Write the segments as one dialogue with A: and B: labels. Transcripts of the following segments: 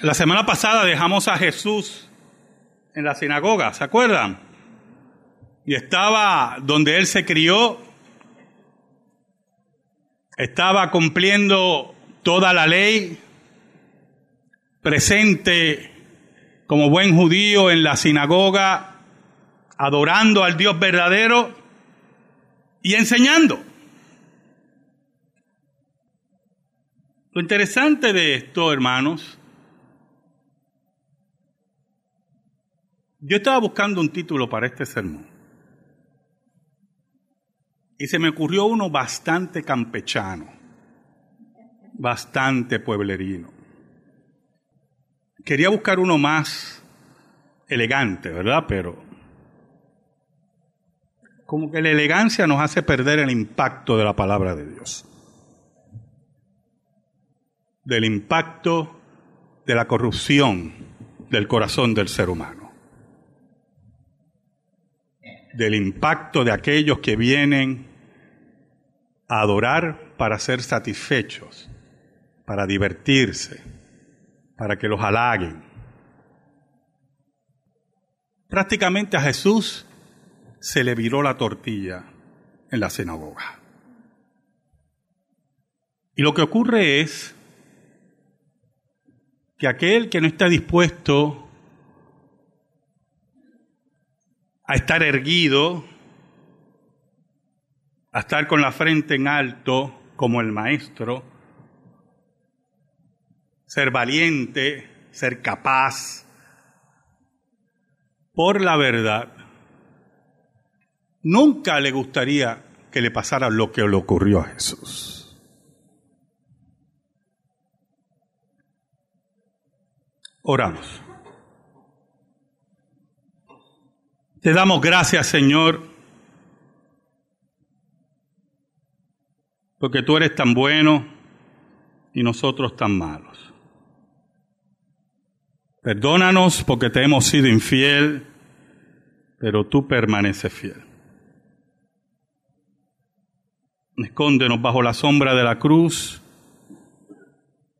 A: La semana pasada dejamos a Jesús en la sinagoga, ¿se acuerdan? Y estaba donde él se crió, estaba cumpliendo toda la ley, presente como buen judío en la sinagoga, adorando al Dios verdadero y enseñando. Lo interesante de esto, hermanos, yo estaba buscando un título para este sermón y se me ocurrió uno bastante campechano, bastante pueblerino. Quería buscar uno más elegante, ¿verdad? Pero como que la elegancia nos hace perder el impacto de la palabra de Dios. Del impacto de la corrupción del corazón del ser humano. Del impacto de aquellos que vienen a adorar para ser satisfechos, para divertirse, para que los halaguen. Prácticamente a Jesús se le viró la tortilla en la sinagoga. Y lo que ocurre es que aquel que no está dispuesto a estar erguido, a estar con la frente en alto como el maestro, ser valiente, ser capaz, por la verdad, nunca le gustaría que le pasara lo que le ocurrió a Jesús. Oramos. Te damos gracias, Señor, porque tú eres tan bueno y nosotros tan malos. Perdónanos porque te hemos sido infiel, pero tú permaneces fiel. Escóndenos bajo la sombra de la cruz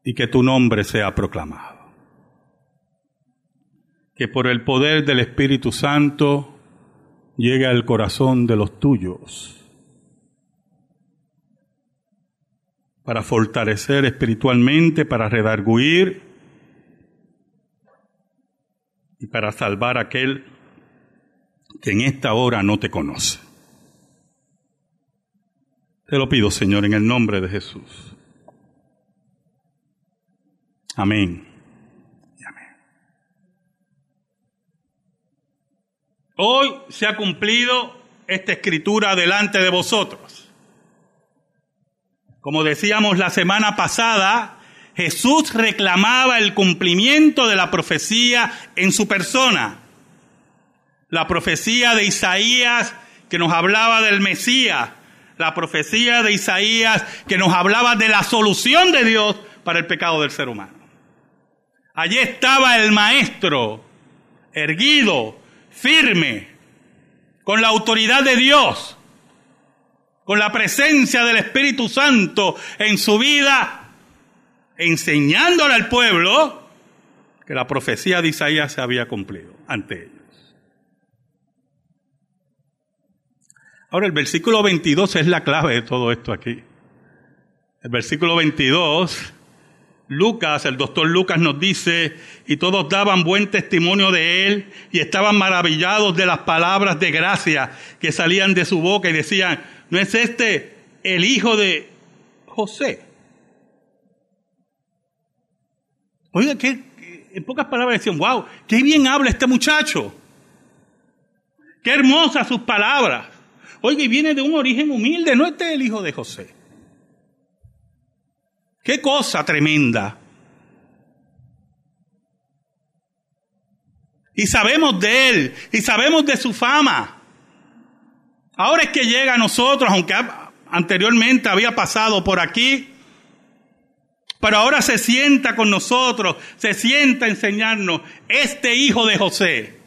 A: y que tu nombre sea proclamado. Que por el poder del Espíritu Santo llegue al corazón de los tuyos para fortalecer espiritualmente, para redarguir y para salvar a aquel que en esta hora no te conoce. Te lo pido, Señor, en el nombre de Jesús. Amén. Hoy se ha cumplido esta escritura delante de vosotros. Como decíamos la semana pasada, Jesús reclamaba el cumplimiento de la profecía en su persona. La profecía de Isaías que nos hablaba del Mesías. La profecía de Isaías que nos hablaba de la solución de Dios para el pecado del ser humano. Allí estaba el maestro, erguido, firme, con la autoridad de Dios, con la presencia del Espíritu Santo en su vida enseñándole al pueblo que la profecía de Isaías se había cumplido ante ellos. Ahora el versículo 22 es la clave de todo esto aquí. El versículo 22, Lucas, el doctor Lucas nos dice, y todos daban buen testimonio de él y estaban maravillados de las palabras de gracia que salían de su boca y decían, ¿no es este el hijo de José? Oiga, que en pocas palabras decían, wow, qué bien habla este muchacho. Qué hermosas sus palabras. Oiga, y viene de un origen humilde, no este es el hijo de José. Qué cosa tremenda. Y sabemos de él, y sabemos de su fama. Ahora es que llega a nosotros, aunque anteriormente había pasado por aquí, pero ahora se sienta con nosotros, se sienta a enseñarnos este hijo de José,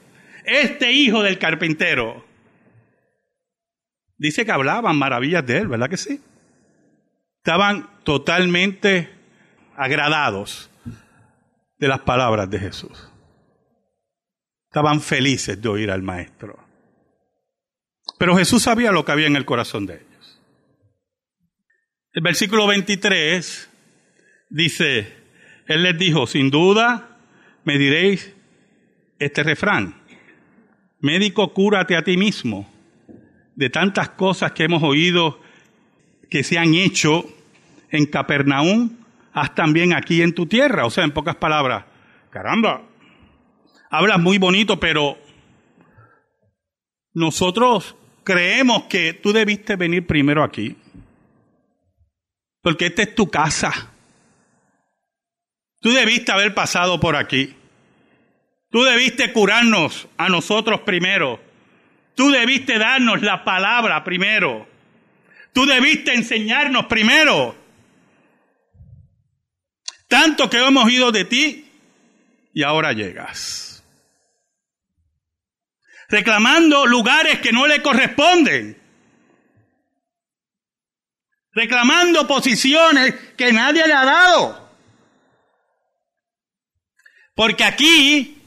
A: este hijo del carpintero. Dice que hablaban maravillas de él, ¿verdad que sí? Estaban totalmente agradados de las palabras de Jesús. Estaban felices de oír al maestro. Pero Jesús sabía lo que había en el corazón de ellos. El versículo 23 dice, Él les dijo, sin duda me diréis este refrán, médico, cúrate a ti mismo de tantas cosas que hemos oído que se han hecho en Capernaum, haz también aquí en tu tierra. O sea, en pocas palabras, caramba, hablas muy bonito, pero nosotros creemos que tú debiste venir primero aquí. Porque esta es tu casa. Tú debiste haber pasado por aquí. Tú debiste curarnos a nosotros primero. Tú debiste darnos la palabra primero. Tú debiste enseñarnos primero. Tanto que hemos ido de ti y ahora llegas. Reclamando lugares que no le corresponden. Reclamando posiciones que nadie le ha dado. Porque aquí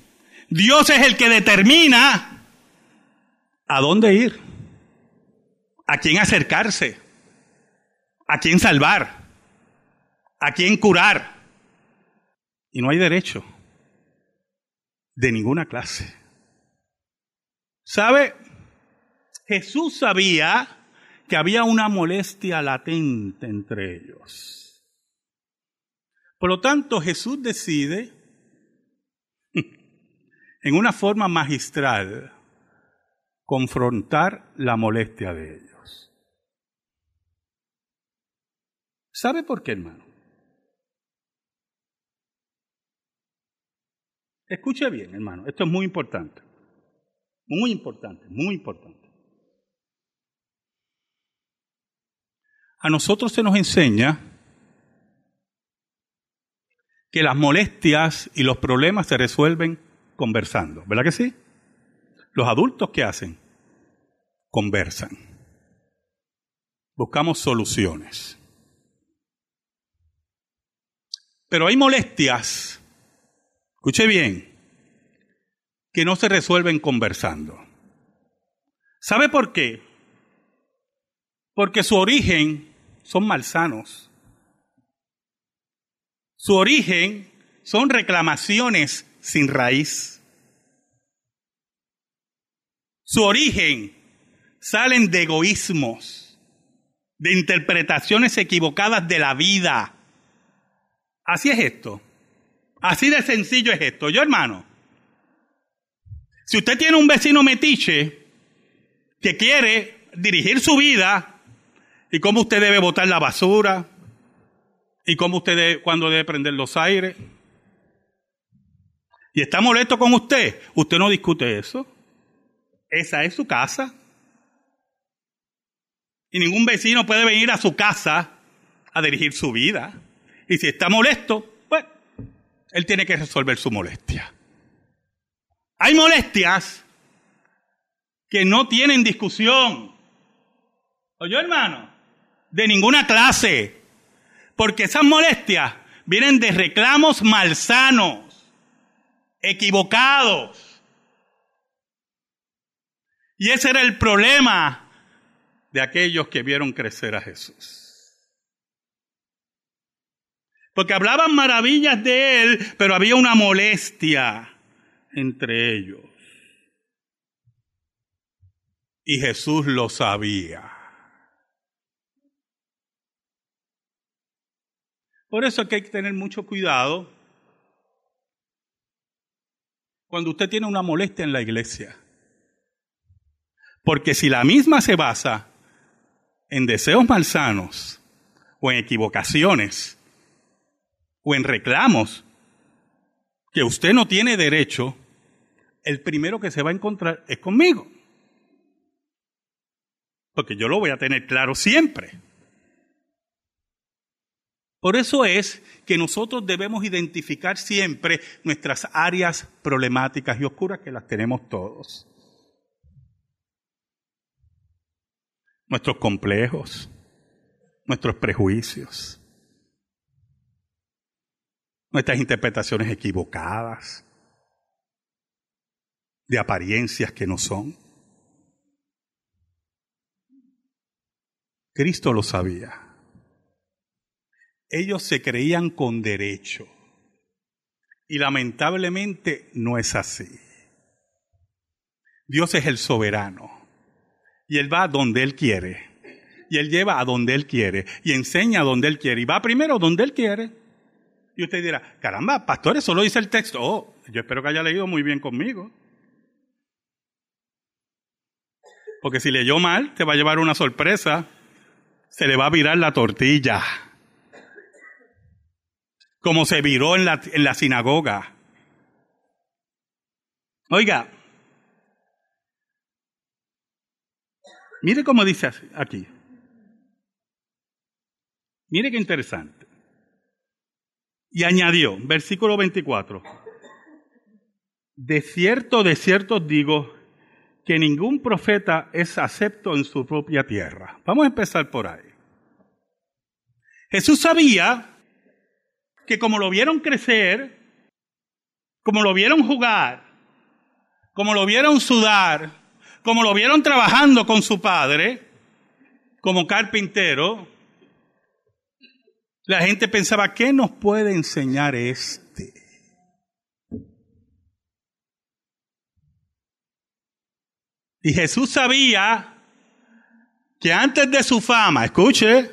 A: Dios es el que determina a dónde ir, a quién acercarse, a quién salvar, a quién curar. Y no hay derecho de ninguna clase. ¿Sabe? Jesús sabía que había una molestia latente entre ellos. Por lo tanto, Jesús decide, en una forma magistral, confrontar la molestia de ellos. ¿Sabe por qué, hermano? Escuche bien, hermano, esto es muy importante. Muy importante, muy importante. A nosotros se nos enseña que las molestias y los problemas se resuelven conversando, ¿verdad que sí? Los adultos, ¿qué hacen? Conversan. Buscamos soluciones. Pero hay molestias, escuche bien, que no se resuelven conversando. ¿Sabe por qué? Porque su origen son malsanos. Su origen son reclamaciones sin raíz su origen salen de egoísmos, de interpretaciones equivocadas de la vida. Así es esto. Así de sencillo es esto. Yo, hermano, si usted tiene un vecino metiche que quiere dirigir su vida y cómo usted debe botar la basura y cómo usted debe, cuándo debe prender los aires y está molesto con usted, usted no discute eso. Esa es su casa. Y ningún vecino puede venir a su casa a dirigir su vida. Y si está molesto, pues él tiene que resolver su molestia. Hay molestias que no tienen discusión. ¿Oye, hermano? De ninguna clase. Porque esas molestias vienen de reclamos malsanos, equivocados y ese era el problema de aquellos que vieron crecer a Jesús. Porque hablaban maravillas de él, pero había una molestia entre ellos. Y Jesús lo sabía. Por eso hay que tener mucho cuidado cuando usted tiene una molestia en la iglesia. Porque si la misma se basa en deseos malsanos, o en equivocaciones, o en reclamos, que usted no tiene derecho, el primero que se va a encontrar es conmigo. Porque yo lo voy a tener claro siempre. Por eso es que nosotros debemos identificar siempre nuestras áreas problemáticas y oscuras que las tenemos todos. nuestros complejos, nuestros prejuicios, nuestras interpretaciones equivocadas, de apariencias que no son. Cristo lo sabía. Ellos se creían con derecho. Y lamentablemente no es así. Dios es el soberano. Y Él va donde Él quiere. Y Él lleva a donde Él quiere. Y enseña a donde Él quiere. Y va primero donde Él quiere. Y usted dirá, caramba, pastor, eso lo dice el texto. Oh, yo espero que haya leído muy bien conmigo. Porque si leyó mal, te va a llevar una sorpresa. Se le va a virar la tortilla. Como se viró en la, en la sinagoga. Oiga, mire cómo dice aquí. Mire qué interesante. Y añadió, versículo 24, de cierto, de cierto os digo que ningún profeta es acepto en su propia tierra. Vamos a empezar por ahí. Jesús sabía que como lo vieron crecer, como lo vieron jugar, como lo vieron sudar, como lo vieron trabajando con su padre, como carpintero, la gente pensaba, ¿qué nos puede enseñar este? Y Jesús sabía que antes de su fama, escuche,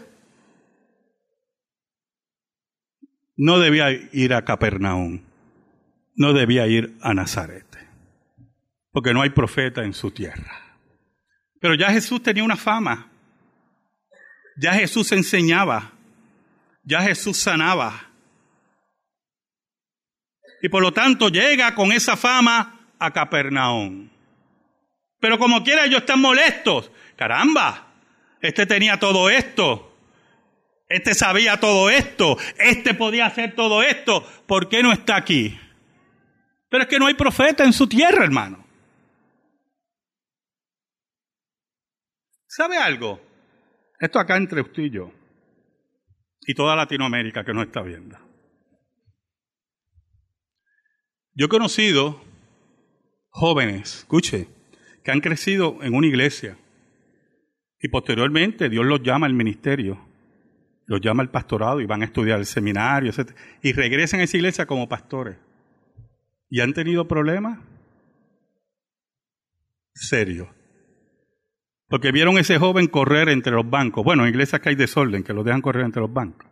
A: no debía ir a Capernaum, no debía ir a Nazaret, porque no hay profeta en su tierra. Pero ya Jesús tenía una fama, ya Jesús enseñaba, ya Jesús sanaba. Y por lo tanto llega con esa fama a Capernaum. Pero como quiera ellos están molestos. Caramba, este tenía todo esto. Este sabía todo esto. Este podía hacer todo esto. ¿Por qué no está aquí? Pero es que no hay profeta en su tierra, hermano. ¿Sabe algo? Esto acá entre usted y yo. Y toda Latinoamérica que nos está viendo. Yo he conocido jóvenes, escuche, que han crecido en una iglesia y posteriormente Dios los llama al ministerio, los llama al pastorado y van a estudiar el seminario, etc. Y regresan a esa iglesia como pastores. ¿Y han tenido problemas? Serios. Porque vieron a ese joven correr entre los bancos. Bueno, en iglesias que hay desorden, que lo dejan correr entre los bancos.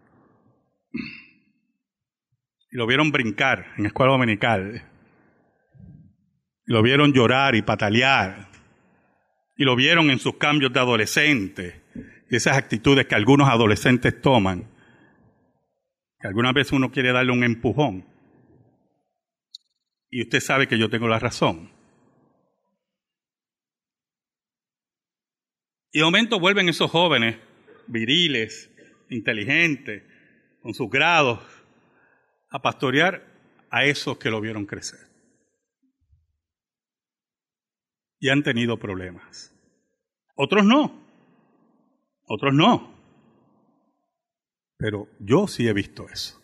A: Y lo vieron brincar en escuela dominical. Y lo vieron llorar y patalear. Y lo vieron en sus cambios de adolescente. Y esas actitudes que algunos adolescentes toman. Que algunas veces uno quiere darle un empujón. Y usted sabe que yo tengo la razón. Y de momento vuelven esos jóvenes viriles, inteligentes, con sus grados, a pastorear a esos que lo vieron crecer. Y han tenido problemas. Otros no. Otros no. Pero yo sí he visto eso.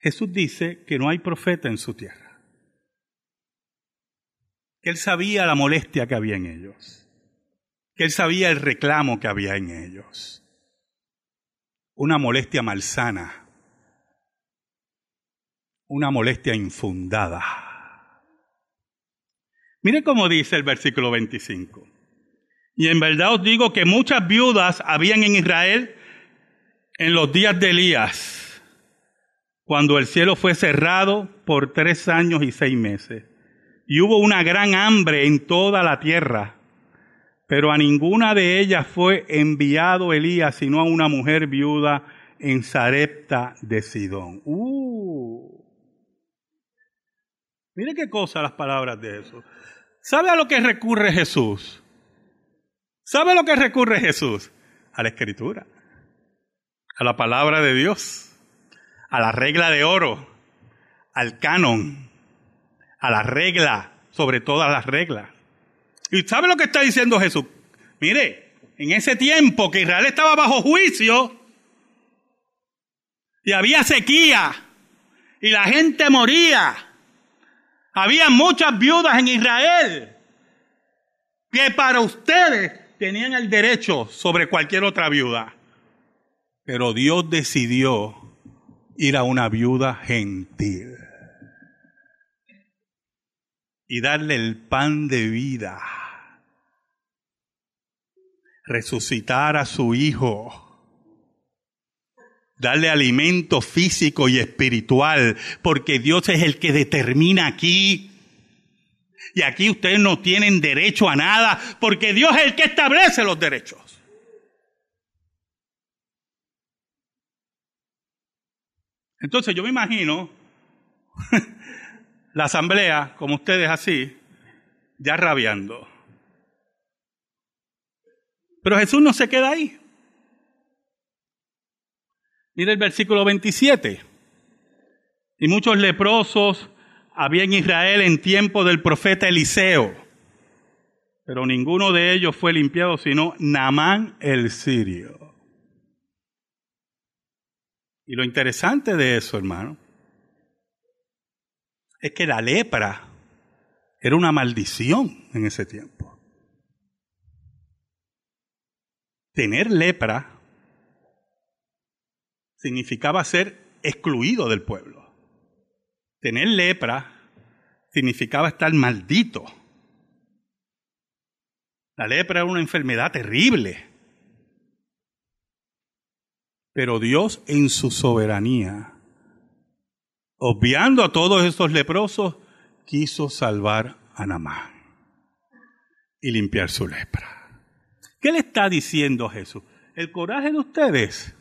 A: Jesús dice que no hay profeta en su tierra él sabía la molestia que había en ellos, que él sabía el reclamo que había en ellos. Una molestia malsana, una molestia infundada. Mire cómo dice el versículo 25. Y en verdad os digo que muchas viudas habían en Israel en los días de Elías, cuando el cielo fue cerrado por tres años y seis meses y hubo una gran hambre en toda la tierra, pero a ninguna de ellas fue enviado Elías, sino a una mujer viuda en Sarepta de Sidón. Uh. Mire qué cosa las palabras de eso. ¿Sabe a lo que recurre Jesús? ¿Sabe a lo que recurre Jesús? A la escritura, a la palabra de Dios, a la regla de oro, al canon a la regla, sobre todas las reglas. ¿Y sabe lo que está diciendo Jesús? Mire, en ese tiempo que Israel estaba bajo juicio, Y había sequía. Y la gente moría. Había muchas viudas en Israel que para ustedes tenían el derecho sobre cualquier otra viuda. Pero Dios decidió ir a una viuda gentil y darle el pan de vida, resucitar a su hijo, darle alimento físico y espiritual, porque Dios es el que determina aquí. Y aquí ustedes no tienen derecho a nada, porque Dios es el que establece los derechos. Entonces yo me imagino la asamblea, como ustedes así, ya rabiando. Pero Jesús no se queda ahí. Mira el versículo 27. Y muchos leprosos había en Israel en tiempo del profeta Eliseo, pero ninguno de ellos fue limpiado sino Naamán el sirio. Y lo interesante de eso, hermano, es que la lepra era una maldición en ese tiempo. Tener lepra significaba ser excluido del pueblo. Tener lepra significaba estar maldito. La lepra era una enfermedad terrible. Pero Dios en su soberanía obviando a todos estos leprosos, quiso salvar a Namán y limpiar su lepra. ¿Qué le está diciendo Jesús? El coraje de ustedes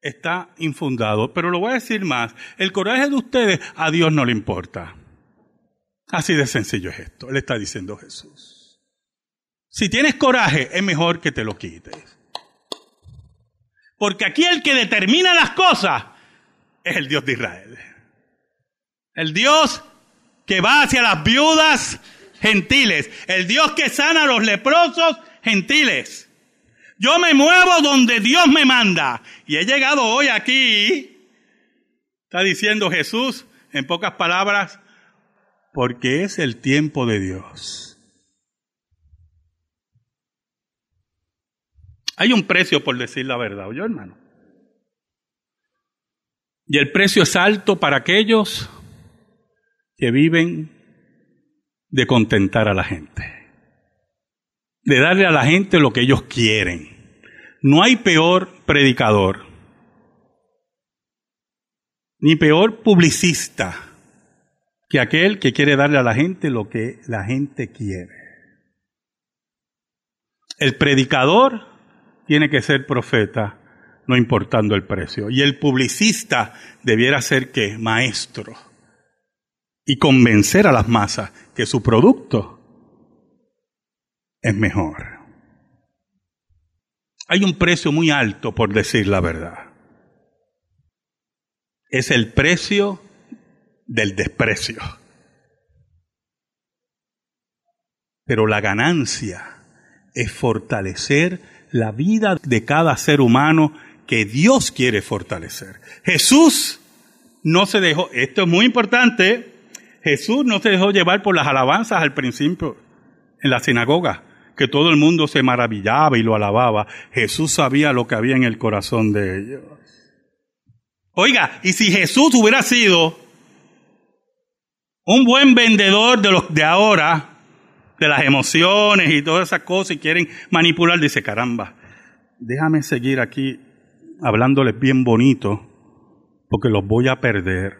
A: está infundado, pero lo voy a decir más, el coraje de ustedes a Dios no le importa. Así de sencillo es esto, le está diciendo Jesús. Si tienes coraje, es mejor que te lo quites. Porque aquí el que determina las cosas es el Dios de Israel. El Dios que va hacia las viudas gentiles. El Dios que sana a los leprosos gentiles. Yo me muevo donde Dios me manda. Y he llegado hoy aquí, está diciendo Jesús, en pocas palabras, porque es el tiempo de Dios. Hay un precio por decir la verdad, ¿oyó hermano? Y el precio es alto para aquellos que viven de contentar a la gente, de darle a la gente lo que ellos quieren. No hay peor predicador, ni peor publicista que aquel que quiere darle a la gente lo que la gente quiere. El predicador tiene que ser profeta no importando el precio. Y el publicista debiera ser que maestro y convencer a las masas que su producto es mejor. Hay un precio muy alto por decir la verdad. Es el precio del desprecio. Pero la ganancia es fortalecer la vida de cada ser humano que Dios quiere fortalecer. Jesús no se dejó, esto es muy importante, Jesús no se dejó llevar por las alabanzas al principio en la sinagoga, que todo el mundo se maravillaba y lo alababa. Jesús sabía lo que había en el corazón de ellos. Oiga, y si Jesús hubiera sido un buen vendedor de los de ahora, de las emociones y todas esas cosas y quieren manipular, dice, caramba, déjame seguir aquí hablándoles bien bonito, porque los voy a perder.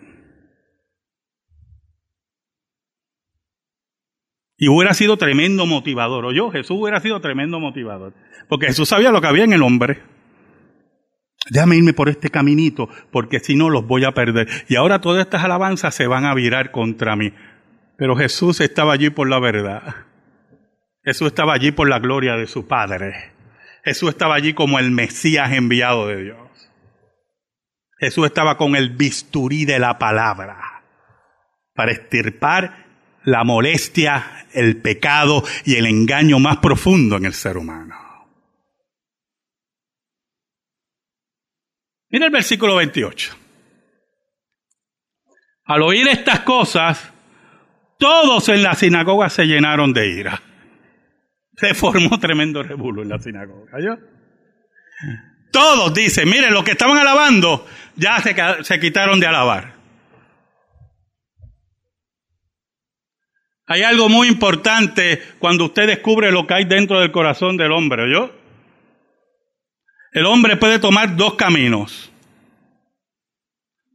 A: Y hubiera sido tremendo motivador. O yo, Jesús hubiera sido tremendo motivador. Porque Jesús sabía lo que había en el hombre. Déjame irme por este caminito, porque si no los voy a perder. Y ahora todas estas alabanzas se van a virar contra mí. Pero Jesús estaba allí por la verdad. Jesús estaba allí por la gloria de su Padre. Jesús estaba allí como el Mesías enviado de Dios. Jesús estaba con el bisturí de la palabra para estirpar la molestia, el pecado y el engaño más profundo en el ser humano. Mira el versículo 28. Al oír estas cosas, todos en la sinagoga se llenaron de ira. Se formó tremendo revuelo en la sinagoga. ¿yo? Todos dicen, miren, los que estaban alabando ya se, se quitaron de alabar. Hay algo muy importante cuando usted descubre lo que hay dentro del corazón del hombre, ¿yo? El hombre puede tomar dos caminos.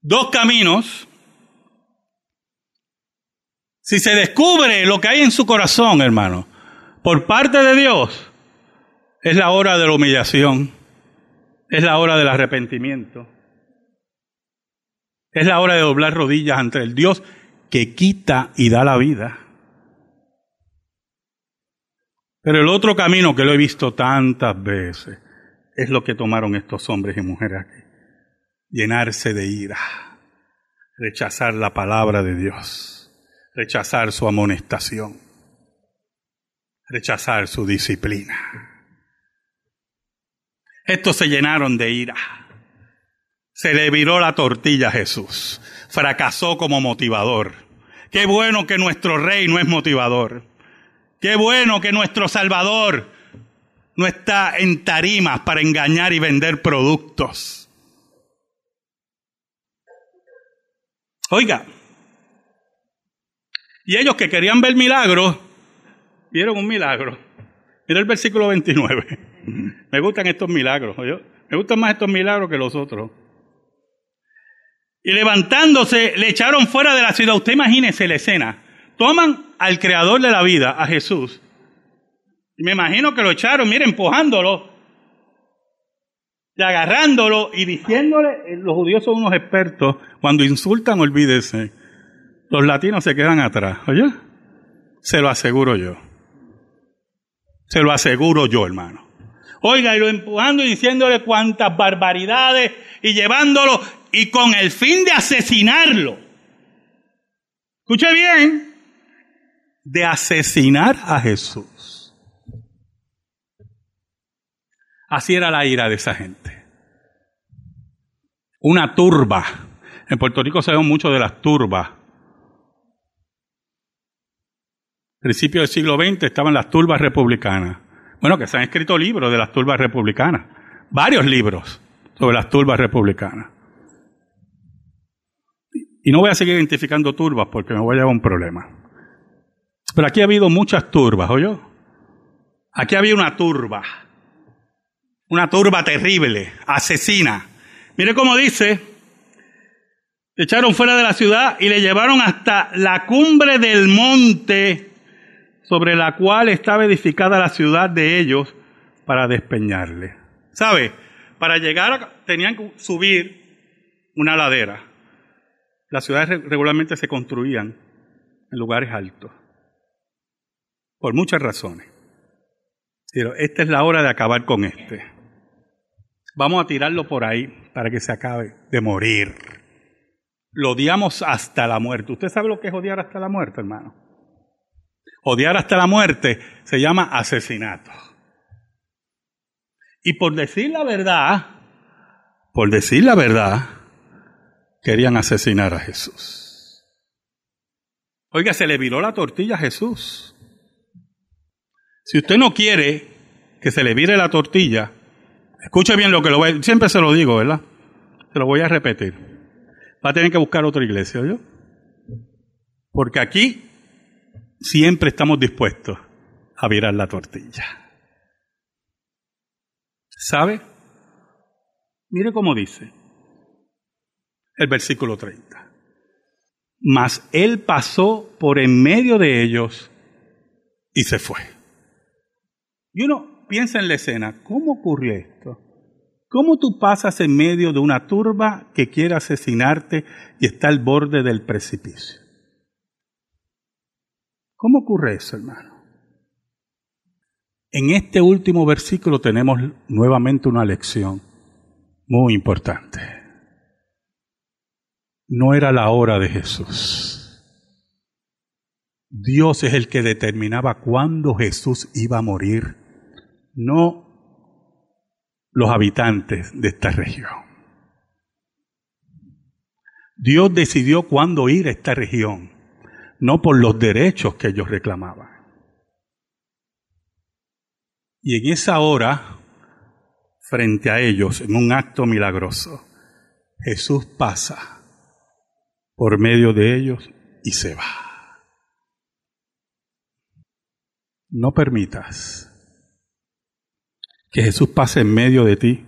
A: Dos caminos. Si se descubre lo que hay en su corazón, hermano, por parte de Dios, es la hora de la humillación, es la hora del arrepentimiento, es la hora de doblar rodillas ante el Dios que quita y da la vida. Pero el otro camino que lo he visto tantas veces es lo que tomaron estos hombres y mujeres aquí. Llenarse de ira, rechazar la palabra de Dios, rechazar su amonestación, rechazar su disciplina. Estos se llenaron de ira. Se le viró la tortilla a Jesús. Fracasó como motivador. Qué bueno que nuestro rey no es motivador. Qué bueno que nuestro Salvador no está en tarimas para engañar y vender productos. Oiga, y ellos que querían ver milagros, vieron un milagro. Mira el versículo 29. Me gustan estos milagros, ¿oyó? Me gustan más estos milagros que los otros. Y levantándose, le echaron fuera de la ciudad. Usted imagínese la escena. Toman al creador de la vida, a Jesús. Y me imagino que lo echaron, mire, empujándolo y agarrándolo y diciéndole, eh, los judíos son unos expertos, cuando insultan, olvídese, los latinos se quedan atrás, oye, se lo aseguro yo, se lo aseguro yo, hermano. Oiga, y lo empujando y diciéndole cuantas barbaridades y llevándolo y con el fin de asesinarlo. Escuche bien, de asesinar a Jesús. Así era la ira de esa gente. Una turba. En Puerto Rico sabemos mucho de las turbas. Principio del siglo XX estaban las turbas republicanas. Bueno, que se han escrito libros de las turbas republicanas. Varios libros sobre las turbas republicanas. Y no voy a seguir identificando turbas porque me voy a llevar un problema. Pero aquí ha habido muchas turbas, ¿oyó? Aquí había una turba. Una turba terrible, asesina. Mire cómo dice, le echaron fuera de la ciudad y le llevaron hasta la cumbre del monte sobre la cual estaba edificada la ciudad de ellos para despeñarle. ¿Sabe? Para llegar tenían que subir una ladera. Las ciudades regularmente se construían en lugares altos por muchas razones. Pero esta es la hora de acabar con este. Vamos a tirarlo por ahí para que se acabe de morir. Lo odiamos hasta la muerte. ¿Usted sabe lo que es odiar hasta la muerte, hermano? Odiar hasta la muerte se llama asesinato. Y por decir la verdad, por decir la verdad, querían asesinar a Jesús. Oiga, se le viró la tortilla a Jesús. Si usted no quiere que se le vire la tortilla, escuche bien lo que lo voy a, siempre se lo digo, ¿verdad? Se lo voy a repetir. Va a tener que buscar otra iglesia, ¿yo? Porque aquí siempre estamos dispuestos a virar la tortilla. ¿Sabe? Mire cómo dice el versículo 30. Mas él pasó por en medio de ellos y se fue. Y uno piensa en la escena, ¿cómo ocurrió esto? ¿Cómo tú pasas en medio de una turba que quiere asesinarte y está al borde del precipicio? ¿Cómo ocurre eso, hermano? En este último versículo tenemos nuevamente una lección muy importante. No era la hora de Jesús. Dios es el que determinaba cuándo Jesús iba a morir no los habitantes de esta región. Dios decidió cuándo ir a esta región, no por los derechos que ellos reclamaban. Y en esa hora, frente a ellos, en un acto milagroso, Jesús pasa por medio de ellos y se va. No permitas que Jesús pase en medio de ti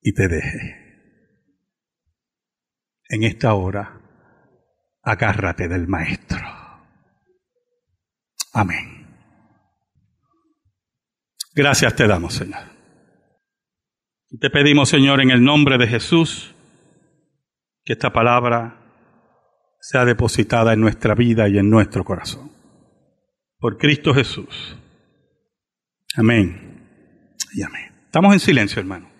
A: y te deje. En esta hora, agárrate del Maestro. Amén. Gracias te damos, Señor. Te pedimos, Señor, en el nombre de Jesús, que esta palabra sea depositada en nuestra vida y en nuestro corazón. Por Cristo Jesús. Amén y amén. Estamos en silencio, hermano.